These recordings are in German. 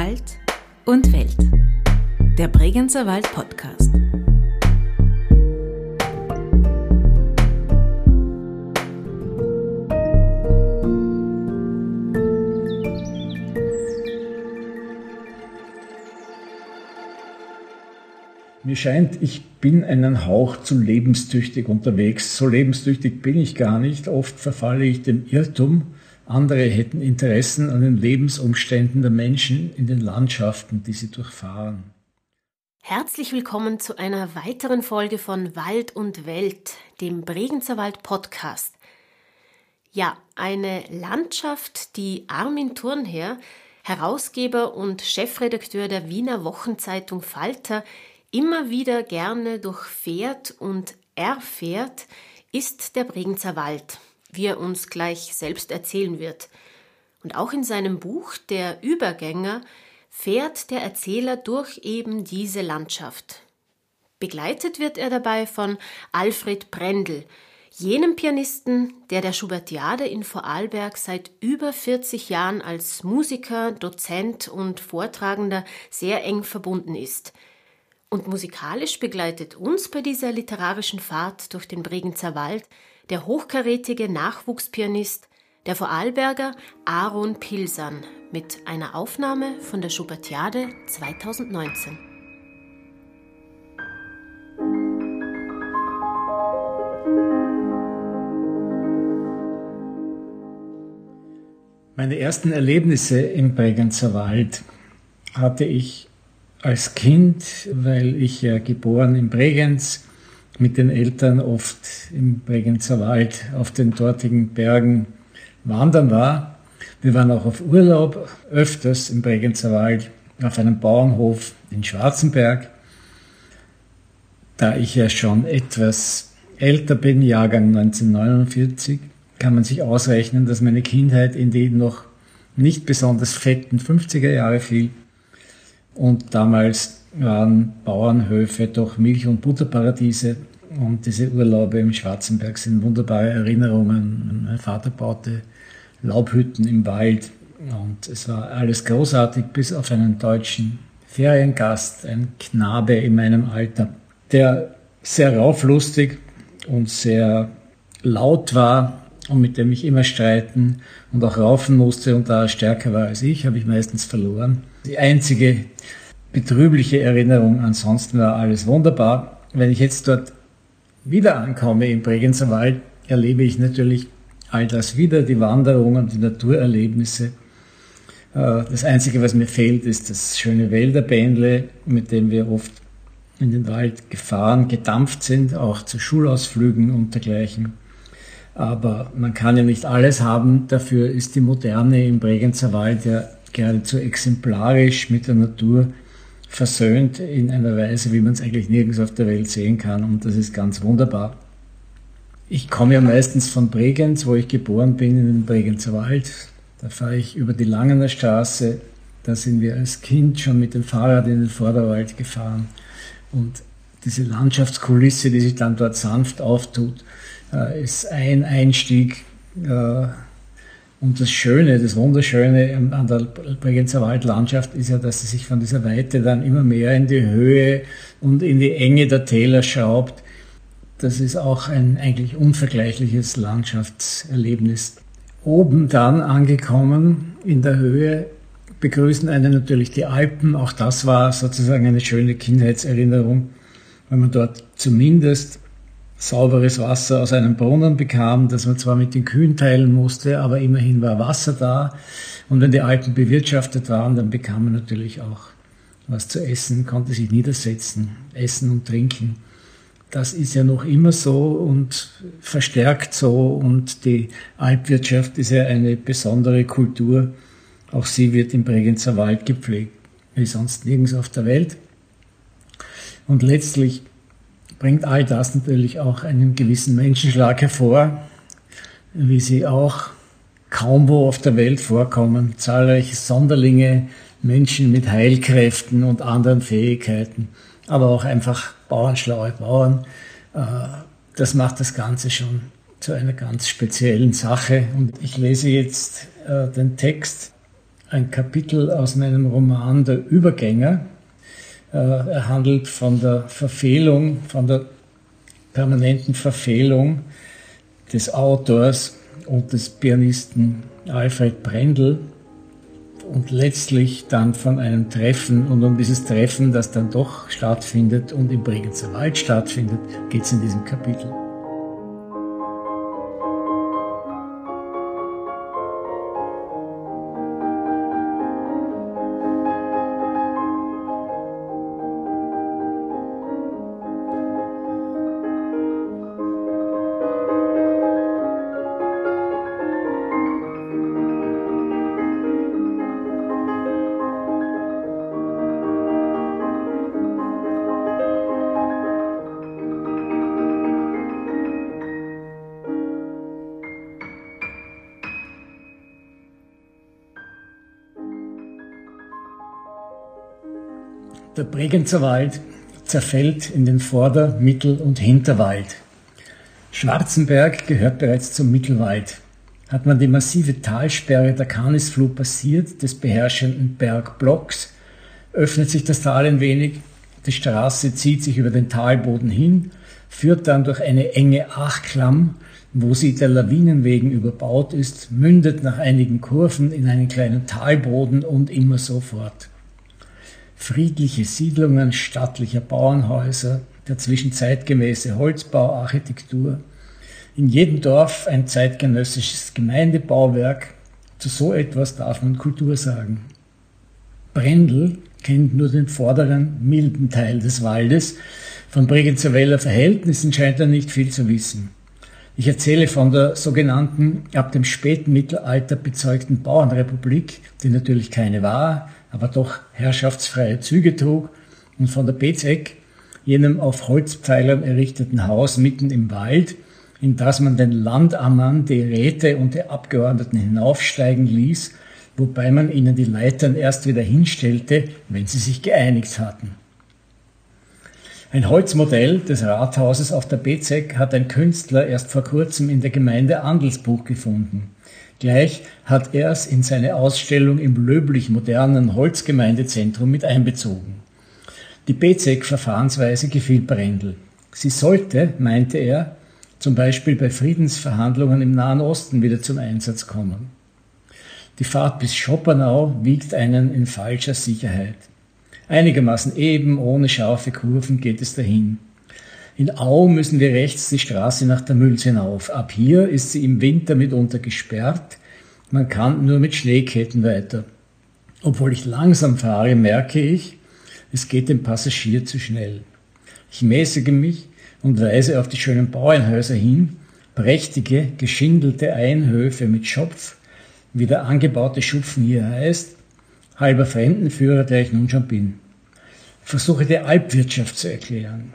Wald und Welt. Der Bregenzer Wald Podcast. Mir scheint, ich bin einen Hauch zu lebenstüchtig unterwegs. So lebenstüchtig bin ich gar nicht. Oft verfalle ich dem Irrtum, andere hätten Interessen an den Lebensumständen der Menschen in den Landschaften, die sie durchfahren. Herzlich willkommen zu einer weiteren Folge von Wald und Welt, dem Bregenzer Wald Podcast. Ja, eine Landschaft, die Armin Thurnherr, Herausgeber und Chefredakteur der Wiener Wochenzeitung Falter, immer wieder gerne durchfährt und erfährt, ist der Bregenzer Wald, wie er uns gleich selbst erzählen wird. Und auch in seinem Buch Der Übergänger fährt der Erzähler durch eben diese Landschaft. Begleitet wird er dabei von Alfred Brendel, jenem Pianisten, der der Schubertiade in Vorarlberg seit über 40 Jahren als Musiker, Dozent und Vortragender sehr eng verbunden ist – und musikalisch begleitet uns bei dieser literarischen Fahrt durch den Bregenzer Wald der hochkarätige Nachwuchspianist, der Vorarlberger Aaron Pilsan mit einer Aufnahme von der Schubertiade 2019. Meine ersten Erlebnisse im Bregenzer Wald hatte ich als Kind, weil ich ja geboren in Bregenz mit den Eltern oft im Bregenzer Wald auf den dortigen Bergen wandern war. Wir waren auch auf Urlaub öfters im Bregenzer Wald auf einem Bauernhof in Schwarzenberg. Da ich ja schon etwas älter bin, Jahrgang 1949, kann man sich ausrechnen, dass meine Kindheit in die noch nicht besonders fetten 50er Jahre fiel. Und damals waren Bauernhöfe doch Milch- und Butterparadiese. Und diese Urlaube im Schwarzenberg sind wunderbare Erinnerungen. Mein Vater baute Laubhütten im Wald. Und es war alles großartig, bis auf einen deutschen Feriengast, ein Knabe in meinem Alter, der sehr rauflustig und sehr laut war und mit dem ich immer streiten und auch raufen musste. Und da er stärker war als ich, habe ich meistens verloren. Die einzige betrübliche Erinnerung, ansonsten war alles wunderbar. Wenn ich jetzt dort wieder ankomme im Bregenzer Wald, erlebe ich natürlich all das wieder, die Wanderungen, die Naturerlebnisse. Äh, das Einzige, was mir fehlt, ist das schöne Wälderbändle, mit dem wir oft in den Wald gefahren, gedampft sind, auch zu Schulausflügen und dergleichen. Aber man kann ja nicht alles haben. Dafür ist die Moderne im Bregenzer Wald ja geradezu exemplarisch mit der Natur versöhnt in einer Weise, wie man es eigentlich nirgends auf der Welt sehen kann. Und das ist ganz wunderbar. Ich komme ja meistens von Bregenz, wo ich geboren bin, in den Bregenzer Wald. Da fahre ich über die Langener Straße. Da sind wir als Kind schon mit dem Fahrrad in den Vorderwald gefahren. Und diese Landschaftskulisse, die sich dann dort sanft auftut, äh, ist ein Einstieg äh, und das Schöne, das Wunderschöne an der Bregenzer Waldlandschaft ist ja, dass sie sich von dieser Weite dann immer mehr in die Höhe und in die Enge der Täler schraubt. Das ist auch ein eigentlich unvergleichliches Landschaftserlebnis. Oben dann angekommen in der Höhe begrüßen einen natürlich die Alpen. Auch das war sozusagen eine schöne Kindheitserinnerung, weil man dort zumindest sauberes Wasser aus einem Brunnen bekam, das man zwar mit den Kühen teilen musste, aber immerhin war Wasser da. Und wenn die Alpen bewirtschaftet waren, dann bekam man natürlich auch was zu essen, konnte sich niedersetzen, essen und trinken. Das ist ja noch immer so und verstärkt so und die Alpwirtschaft ist ja eine besondere Kultur. Auch sie wird im Bregenzer Wald gepflegt, wie sonst nirgends auf der Welt. Und letztlich bringt all das natürlich auch einen gewissen Menschenschlag hervor, wie sie auch kaum wo auf der Welt vorkommen. Zahlreiche Sonderlinge, Menschen mit Heilkräften und anderen Fähigkeiten, aber auch einfach bauernschlaue Bauern. Äh, das macht das Ganze schon zu einer ganz speziellen Sache. Und ich lese jetzt äh, den Text ein Kapitel aus meinem Roman Der Übergänger. Äh, er handelt von der Verfehlung, von der permanenten Verfehlung des Autors und des Pianisten Alfred Brendel und letztlich dann von einem Treffen und um dieses Treffen, das dann doch stattfindet und im Bregenzer Wald stattfindet, geht es in diesem Kapitel. Der Bregenzer Wald zerfällt in den Vorder-, Mittel- und Hinterwald. Schwarzenberg gehört bereits zum Mittelwald. Hat man die massive Talsperre der Kanisfluh passiert, des beherrschenden Bergblocks, öffnet sich das Tal ein wenig, die Straße zieht sich über den Talboden hin, führt dann durch eine enge Achklamm, wo sie der Lawinen wegen überbaut ist, mündet nach einigen Kurven in einen kleinen Talboden und immer so fort friedliche Siedlungen stattlicher Bauernhäuser, der zwischenzeitgemäße Holzbauarchitektur, in jedem Dorf ein zeitgenössisches Gemeindebauwerk, zu so etwas darf man Kultur sagen. Brendel kennt nur den vorderen, milden Teil des Waldes. Von Bregenzerweller Verhältnissen scheint er nicht viel zu wissen. Ich erzähle von der sogenannten ab dem späten Mittelalter bezeugten Bauernrepublik, die natürlich keine war, aber doch herrschaftsfreie Züge trug, und von der Bezeck, jenem auf Holzpfeilern errichteten Haus mitten im Wald, in das man den Landammern, die Räte und die Abgeordneten hinaufsteigen ließ, wobei man ihnen die Leitern erst wieder hinstellte, wenn sie sich geeinigt hatten. Ein Holzmodell des Rathauses auf der Bezeck hat ein Künstler erst vor kurzem in der Gemeinde Andelsbuch gefunden. Gleich hat er es in seine Ausstellung im löblich-modernen Holzgemeindezentrum mit einbezogen. Die Bezek-Verfahrensweise gefiel Brendel. Sie sollte, meinte er, zum Beispiel bei Friedensverhandlungen im Nahen Osten wieder zum Einsatz kommen. Die Fahrt bis Schopernau wiegt einen in falscher Sicherheit. Einigermaßen eben, ohne scharfe Kurven geht es dahin. In Au müssen wir rechts die Straße nach der Mülz hinauf. Ab hier ist sie im Winter mitunter gesperrt. Man kann nur mit Schneeketten weiter. Obwohl ich langsam fahre, merke ich, es geht dem Passagier zu schnell. Ich mäßige mich und weise auf die schönen Bauernhäuser hin, prächtige, geschindelte Einhöfe mit Schopf, wie der angebaute Schupfen hier heißt, halber Fremdenführer, der ich nun schon bin. versuche die Alpwirtschaft zu erklären.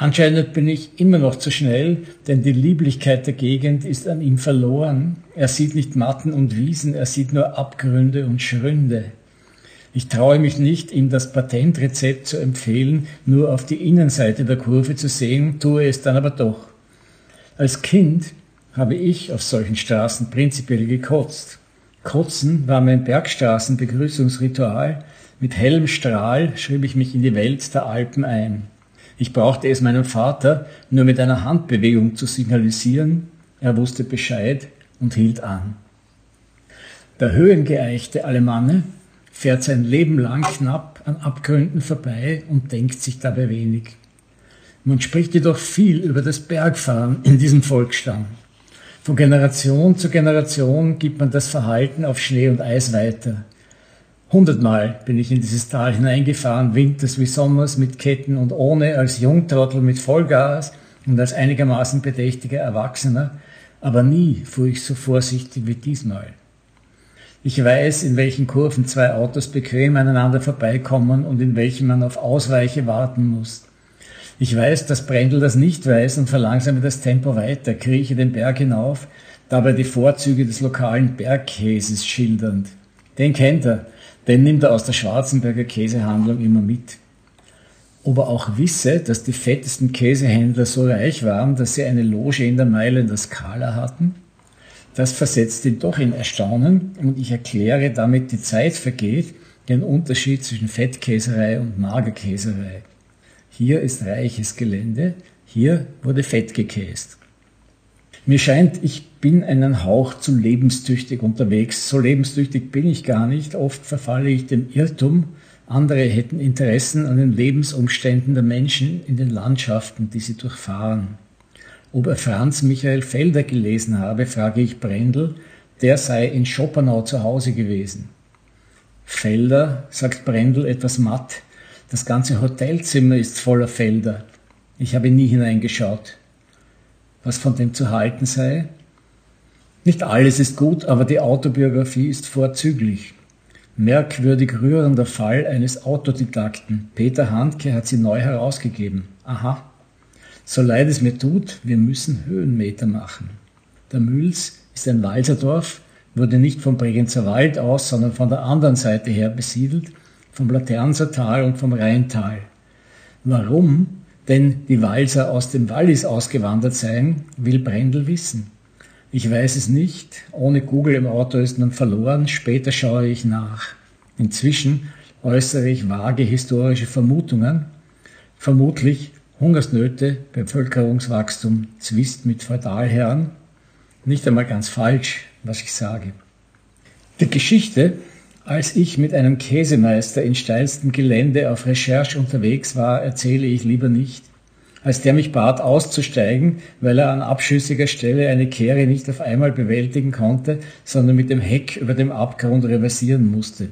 Anscheinend bin ich immer noch zu schnell, denn die Lieblichkeit der Gegend ist an ihm verloren. Er sieht nicht Matten und Wiesen, er sieht nur Abgründe und Schründe. Ich traue mich nicht, ihm das Patentrezept zu empfehlen, nur auf die Innenseite der Kurve zu sehen, tue es dann aber doch. Als Kind habe ich auf solchen Straßen prinzipiell gekotzt. Kotzen war mein Bergstraßenbegrüßungsritual. Mit hellem Strahl schrieb ich mich in die Welt der Alpen ein. Ich brauchte es meinem Vater nur mit einer Handbewegung zu signalisieren. Er wusste Bescheid und hielt an. Der höhengeeichte Alemanne fährt sein Leben lang knapp an Abgründen vorbei und denkt sich dabei wenig. Man spricht jedoch viel über das Bergfahren in diesem Volksstamm. Von Generation zu Generation gibt man das Verhalten auf Schnee und Eis weiter. Hundertmal bin ich in dieses Tal hineingefahren, winters wie sommers, mit Ketten und ohne, als Jungtrottel mit Vollgas und als einigermaßen bedächtiger Erwachsener, aber nie fuhr ich so vorsichtig wie diesmal. Ich weiß, in welchen Kurven zwei Autos bequem aneinander vorbeikommen und in welchen man auf Ausweiche warten muss. Ich weiß, dass Brendel das nicht weiß und verlangsame das Tempo weiter, krieche den Berg hinauf, dabei die Vorzüge des lokalen Bergkäses schildernd. Den kennt er, den nimmt er aus der Schwarzenberger Käsehandlung immer mit. Ob er auch wisse, dass die fettesten Käsehändler so reich waren, dass sie eine Loge in der Meile in der Skala hatten? Das versetzt ihn doch in Erstaunen und ich erkläre damit, die Zeit vergeht, den Unterschied zwischen Fettkäserei und Magerkäserei. Hier ist reiches Gelände, hier wurde Fett gekäst. Mir scheint, ich bin einen Hauch zu lebenstüchtig unterwegs. So lebenstüchtig bin ich gar nicht. Oft verfalle ich dem Irrtum, andere hätten Interessen an den Lebensumständen der Menschen in den Landschaften, die sie durchfahren. Ob er Franz Michael Felder gelesen habe, frage ich Brendel, der sei in Schopenau zu Hause gewesen. Felder, sagt Brendel etwas matt, das ganze Hotelzimmer ist voller Felder. Ich habe nie hineingeschaut. Was von dem zu halten sei? Nicht alles ist gut, aber die Autobiografie ist vorzüglich. Merkwürdig rührender Fall eines Autodidakten. Peter Handke hat sie neu herausgegeben. Aha. So leid es mir tut, wir müssen Höhenmeter machen. Der Mühls ist ein Walserdorf, wurde nicht vom Bregenzer Wald aus, sondern von der anderen Seite her besiedelt, vom Laternser Tal und vom Rheintal. Warum denn die Walser aus dem Wallis ausgewandert seien, will Brendel wissen. Ich weiß es nicht. Ohne Google im Auto ist man verloren. Später schaue ich nach. Inzwischen äußere ich vage historische Vermutungen. Vermutlich Hungersnöte, Bevölkerungswachstum, Zwist mit Feudalherren. Nicht einmal ganz falsch, was ich sage. Die Geschichte, als ich mit einem Käsemeister in steilstem Gelände auf Recherche unterwegs war, erzähle ich lieber nicht. Als der mich bat auszusteigen, weil er an abschüssiger Stelle eine Kehre nicht auf einmal bewältigen konnte, sondern mit dem Heck über dem Abgrund reversieren musste.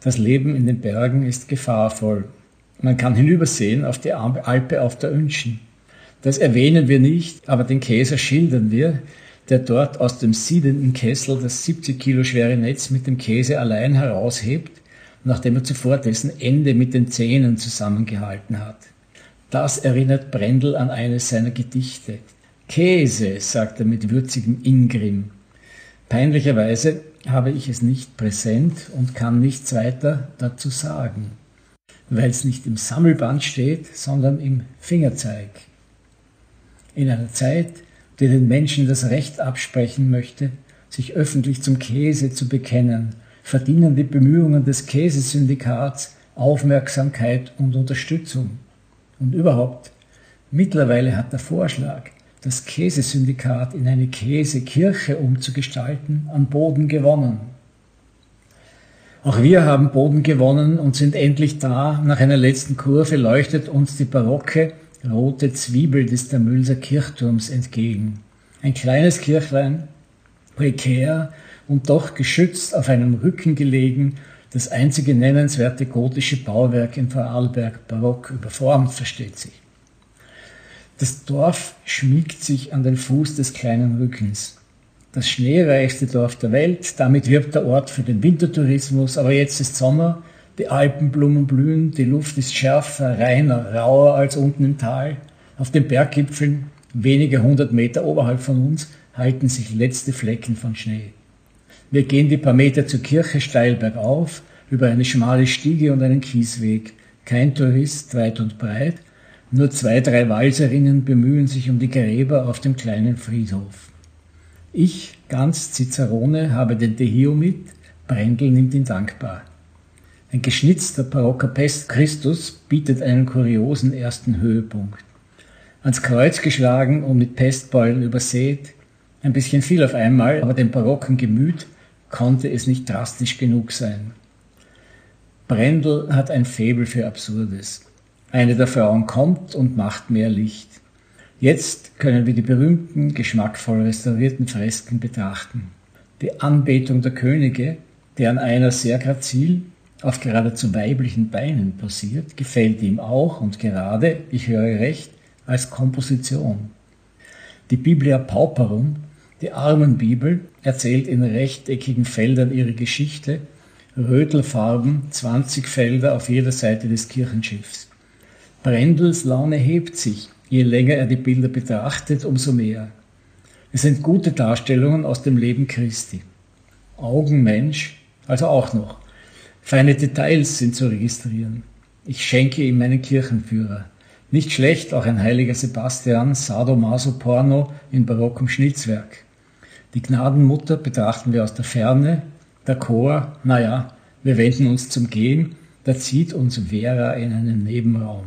Das Leben in den Bergen ist gefahrvoll. Man kann hinübersehen auf die Alpe auf der Önschen. Das erwähnen wir nicht, aber den Käser schildern wir, der dort aus dem siedenden Kessel das 70 Kilo schwere Netz mit dem Käse allein heraushebt, nachdem er zuvor dessen Ende mit den Zähnen zusammengehalten hat. Das erinnert Brendel an eines seiner Gedichte. Käse, sagt er mit würzigem Ingrim. Peinlicherweise habe ich es nicht präsent und kann nichts weiter dazu sagen weil es nicht im Sammelband steht, sondern im Fingerzeig. In einer Zeit, die den Menschen das Recht absprechen möchte, sich öffentlich zum Käse zu bekennen, verdienen die Bemühungen des Käsesyndikats Aufmerksamkeit und Unterstützung. Und überhaupt, mittlerweile hat der Vorschlag, das Käsesyndikat in eine Käsekirche umzugestalten, an Boden gewonnen. Auch wir haben Boden gewonnen und sind endlich da. Nach einer letzten Kurve leuchtet uns die barocke rote Zwiebel des Damülser Kirchturms entgegen. Ein kleines Kirchlein, prekär und doch geschützt auf einem Rücken gelegen, das einzige nennenswerte gotische Bauwerk in Vorarlberg, barock überformt, versteht sich. Das Dorf schmiegt sich an den Fuß des kleinen Rückens das schneereichste Dorf der Welt. Damit wirbt der Ort für den Wintertourismus. Aber jetzt ist Sommer, die Alpenblumen blühen, die Luft ist schärfer, reiner, rauer als unten im Tal. Auf den Berggipfeln, wenige hundert Meter oberhalb von uns, halten sich letzte Flecken von Schnee. Wir gehen die paar Meter zur Kirche steil bergauf, über eine schmale Stiege und einen Kiesweg. Kein Tourist, weit und breit. Nur zwei, drei Walserinnen bemühen sich um die Gräber auf dem kleinen Friedhof. Ich, ganz Cicerone, habe den Dehio mit, Brendel nimmt ihn dankbar. Ein geschnitzter barocker Pest Christus bietet einen kuriosen ersten Höhepunkt. Ans Kreuz geschlagen und mit Pestbeulen übersät, ein bisschen viel auf einmal, aber dem barocken Gemüt konnte es nicht drastisch genug sein. Brendel hat ein Faible für Absurdes. Eine der Frauen kommt und macht mehr Licht. Jetzt können wir die berühmten, geschmackvoll restaurierten Fresken betrachten. Die Anbetung der Könige, deren einer sehr grazil auf geradezu weiblichen Beinen posiert, gefällt ihm auch und gerade, ich höre recht, als Komposition. Die Biblia Pauperum, die Armenbibel, erzählt in rechteckigen Feldern ihre Geschichte, Rötelfarben, 20 Felder auf jeder Seite des Kirchenschiffs. Brendels Laune hebt sich, Je länger er die Bilder betrachtet, umso mehr. Es sind gute Darstellungen aus dem Leben Christi. Augenmensch, also auch noch. Feine Details sind zu registrieren. Ich schenke ihm meinen Kirchenführer. Nicht schlecht, auch ein heiliger Sebastian, Sadomaso Porno in barockem Schnitzwerk. Die Gnadenmutter betrachten wir aus der Ferne, der Chor, naja, wir wenden uns zum Gehen, da zieht uns Vera in einen Nebenraum.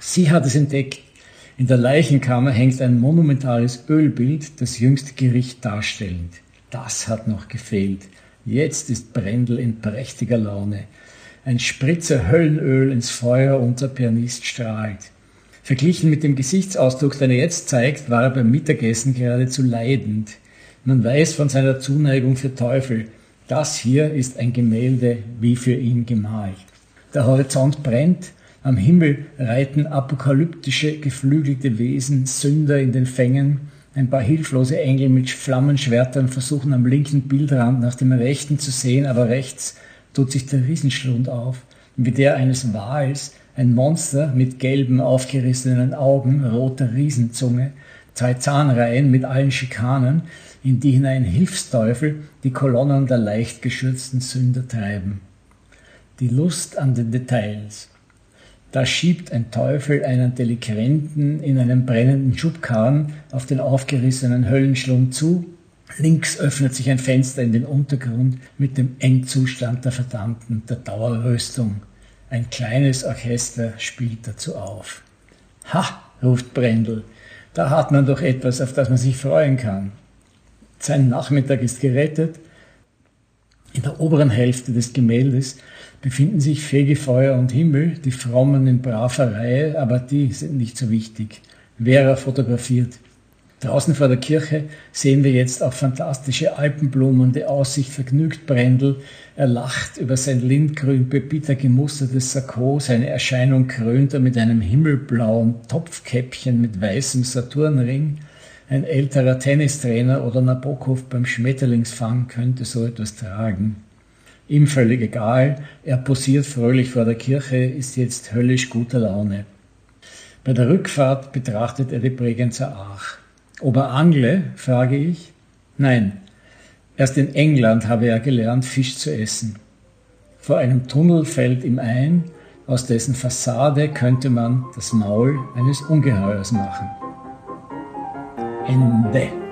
Sie hat es entdeckt. In der Leichenkammer hängt ein monumentales Ölbild, das jüngste Gericht darstellend. Das hat noch gefehlt. Jetzt ist Brendel in prächtiger Laune. Ein Spritzer Höllenöl ins Feuer und der Pianist strahlt. Verglichen mit dem Gesichtsausdruck, den er jetzt zeigt, war er beim Mittagessen geradezu leidend. Man weiß von seiner Zuneigung für Teufel. Das hier ist ein Gemälde wie für ihn gemalt. Der Horizont brennt, am Himmel reiten apokalyptische, geflügelte Wesen, Sünder in den Fängen, ein paar hilflose Engel mit Flammenschwertern versuchen am linken Bildrand nach dem rechten zu sehen, aber rechts tut sich der Riesenschlund auf, wie der eines Wals, ein Monster mit gelben, aufgerissenen Augen, roter Riesenzunge, zwei Zahnreihen mit allen Schikanen, in die hinein Hilfsteufel die Kolonnen der leicht geschürzten Sünder treiben. Die Lust an den Details. Da schiebt ein Teufel einen Delinquenten in einem brennenden Schubkarren auf den aufgerissenen Höllenschlund zu. Links öffnet sich ein Fenster in den Untergrund mit dem Endzustand der Verdammten, der Dauerrüstung. Ein kleines Orchester spielt dazu auf. Ha, ruft Brendel, da hat man doch etwas, auf das man sich freuen kann. Sein Nachmittag ist gerettet. In der oberen Hälfte des Gemäldes befinden sich Fegefeuer und Himmel, die Frommen in braver Reihe, aber die sind nicht so wichtig. Vera fotografiert. Draußen vor der Kirche sehen wir jetzt auch fantastische Alpenblumen, die Aussicht vergnügt Brendel. Er lacht über sein lindgrün pepita gemustertes Sakko, seine Erscheinung krönt er mit einem himmelblauen Topfkäppchen mit weißem Saturnring. Ein älterer Tennistrainer oder Nabokov beim Schmetterlingsfang könnte so etwas tragen. Ihm völlig egal, er posiert fröhlich vor der Kirche, ist jetzt höllisch guter Laune. Bei der Rückfahrt betrachtet er die Bregenzer Aach. Ob er angle, frage ich. Nein, erst in England habe er gelernt, Fisch zu essen. Vor einem Tunnel fällt ihm ein, aus dessen Fassade könnte man das Maul eines Ungeheuers machen. Ende.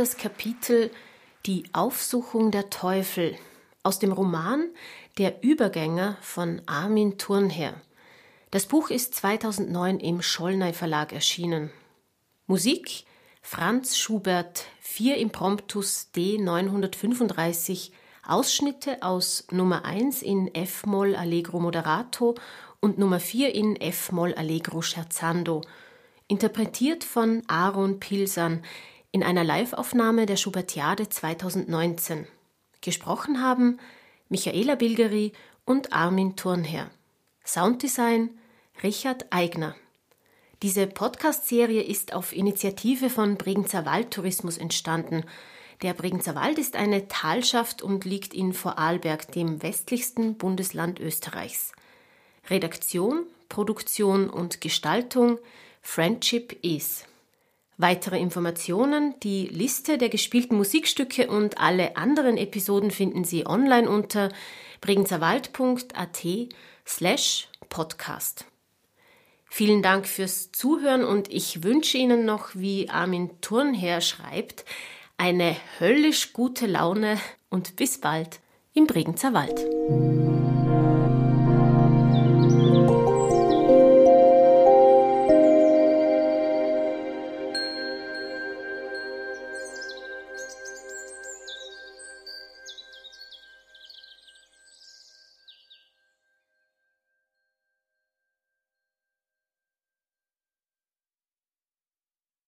Das Kapitel Die Aufsuchung der Teufel aus dem Roman Der Übergänger von Armin Thurnherr. Das Buch ist 2009 im Schollnei Verlag erschienen. Musik Franz Schubert, 4 Impromptus D 935, Ausschnitte aus Nummer 1 in F-Moll Allegro Moderato und Nummer 4 in F-Moll Allegro Scherzando, interpretiert von Aaron Pilsan, in einer Liveaufnahme der Schubertiade 2019. Gesprochen haben Michaela Bilgeri und Armin Thurnherr. Sounddesign Richard Eigner. Diese Podcast-Serie ist auf Initiative von Bregenzer Waldtourismus entstanden. Der Bregenzer Wald ist eine Talschaft und liegt in Vorarlberg, dem westlichsten Bundesland Österreichs. Redaktion, Produktion und Gestaltung Friendship is. Weitere Informationen, die Liste der gespielten Musikstücke und alle anderen Episoden finden Sie online unter bregenzerwald.at slash podcast. Vielen Dank fürs Zuhören und ich wünsche Ihnen noch, wie Armin Turnherr schreibt, eine höllisch gute Laune und bis bald im Bregenzer Wald.